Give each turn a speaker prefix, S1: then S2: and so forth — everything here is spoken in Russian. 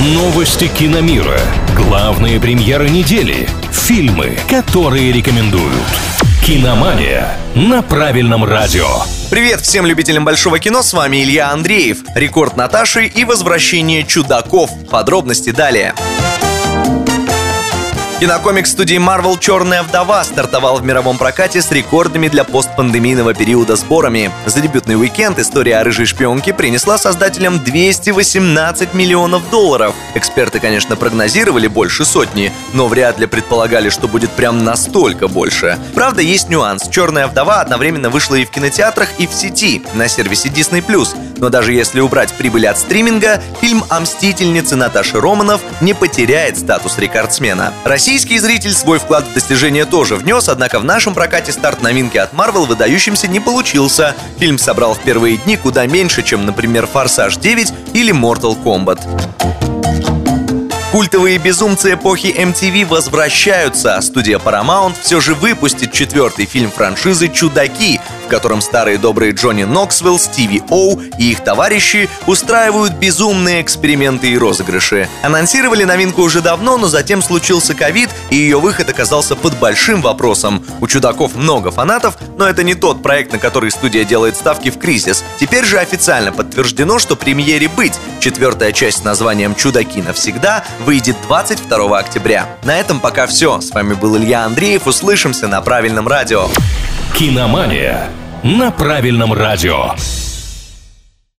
S1: Новости киномира. Главные премьеры недели. Фильмы, которые рекомендуют. Киномания на правильном радио.
S2: Привет всем любителям большого кино, с вами Илья Андреев. Рекорд Наташи и возвращение чудаков. Подробности далее. Кинокомикс студии Marvel «Черная вдова» стартовал в мировом прокате с рекордами для постпандемийного периода сборами. За дебютный уикенд история о рыжей шпионке принесла создателям 218 миллионов долларов. Эксперты, конечно, прогнозировали больше сотни, но вряд ли предполагали, что будет прям настолько больше. Правда, есть нюанс. «Черная вдова» одновременно вышла и в кинотеатрах, и в сети, на сервисе Disney+. Но даже если убрать прибыль от стриминга, фильм о мстительнице Наташи Романов не потеряет статус рекордсмена. Российский зритель свой вклад в достижение тоже внес, однако в нашем прокате старт новинки от Marvel выдающимся не получился. Фильм собрал в первые дни куда меньше, чем, например, «Форсаж 9» или «Mortal Kombat». Культовые безумцы эпохи MTV возвращаются. Студия Paramount все же выпустит четвертый фильм франшизы «Чудаки», в котором старые добрые Джонни Ноксвилл, Стиви Оу и их товарищи устраивают безумные эксперименты и розыгрыши. Анонсировали новинку уже давно, но затем случился ковид, и ее выход оказался под большим вопросом. У «Чудаков» много фанатов, но это не тот проект, на который студия делает ставки в кризис. Теперь же официально подтверждено, что премьере быть. Четвертая часть с названием «Чудаки навсегда» выйдет 22 октября. На этом пока все. С вами был Илья Андреев. Услышимся на правильном радио.
S1: Киномания на правильном радио.